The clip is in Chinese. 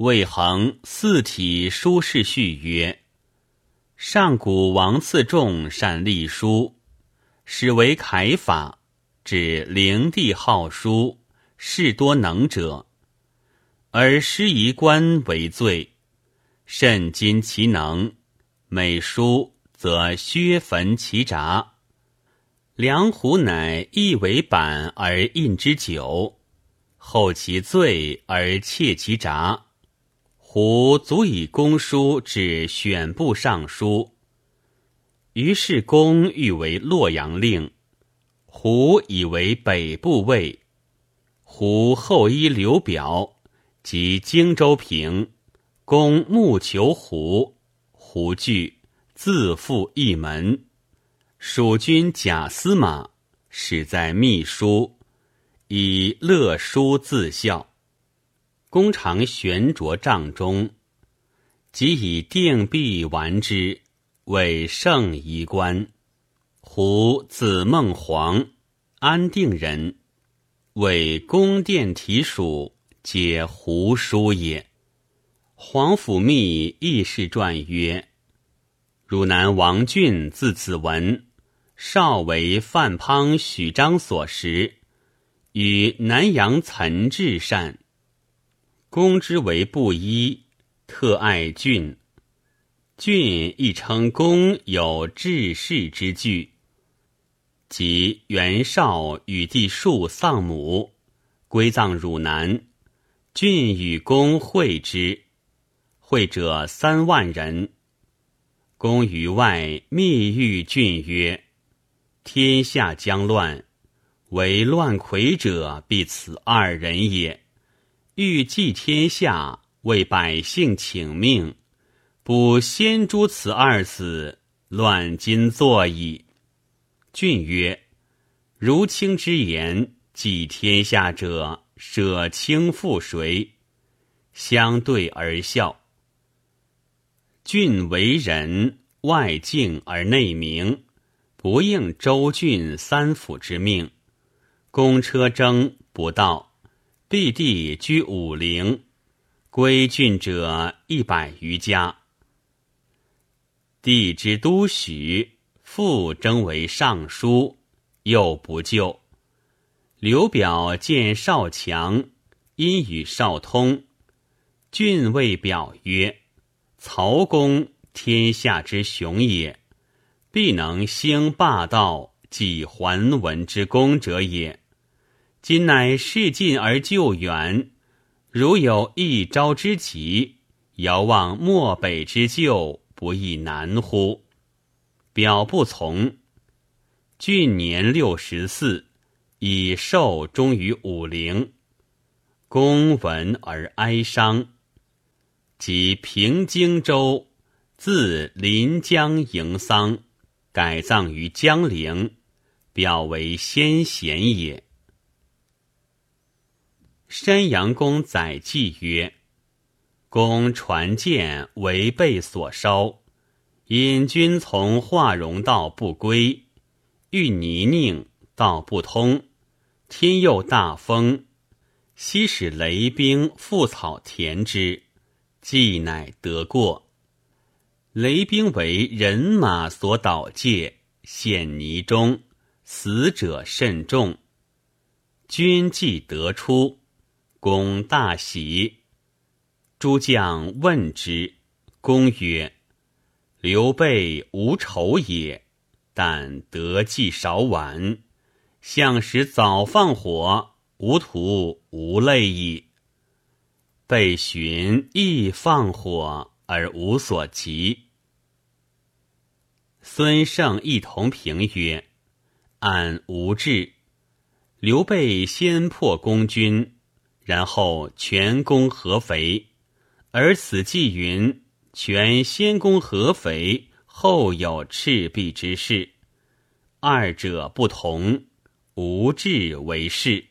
魏恒四体书事序曰：上古王次仲善隶书，始为楷法，指灵帝好书，事多能者，而师夷官为最，甚今其能，每书则削焚其札。梁胡乃亦为板而印之久，后其罪而窃其札。胡足以公书至选部尚书。于是公欲为洛阳令，胡以为北部尉。胡后依刘表及荆州平，公慕求胡，胡惧，自复一门。蜀军贾司马始在秘书，以乐书自效。公常悬着帐中，即以定币玩之，为圣仪官。胡字孟黄，安定人，为宫殿题属，皆胡书也。皇甫谧亦是传曰：汝南王俊字子文，少为范滂、许章所识，与南阳岑至善。公之为布衣，特爱俊。俊亦称公有治世之具。及袁绍与弟庶丧母，归葬汝南，俊与公会之，会者三万人。公于外密谕俊曰：“天下将乱，为乱魁者，必此二人也。”欲济天下，为百姓请命，不先诛此二子，乱今作矣。俊曰：“如卿之言，济天下者，舍卿负谁？”相对而笑。俊为人外敬而内明，不应周郡三府之命，公车征不到。毕地居武陵，归郡者一百余家。帝之都许，复征为尚书，又不就。刘表见少强，因与少通。郡谓表曰：“曹公天下之雄也，必能兴霸道，济桓文之功者也。”今乃事近而救远，如有一朝之急，遥望漠北之救，不亦难乎？表不从。郡年六十四，以寿终于武陵。公闻而哀伤，即平荆州，自临江迎丧，改葬于江陵，表为先贤也。山阳公载记曰：“公传剑为被所烧，引君从化容道不归，遇泥泞道不通，天又大风，悉使雷兵覆草填之，计乃得过。雷兵为人马所导介，陷泥中，死者甚众。君既得出。”公大喜，诸将问之，公曰：“刘备无仇也，但得计少晚。相使早放火，无徒无泪矣。被寻亦放火而无所及。”孙胜亦同评曰：“按无志，刘备先破公军。”然后全攻合肥，而此计云：全先攻合肥，后有赤壁之势。二者不同，无志为事。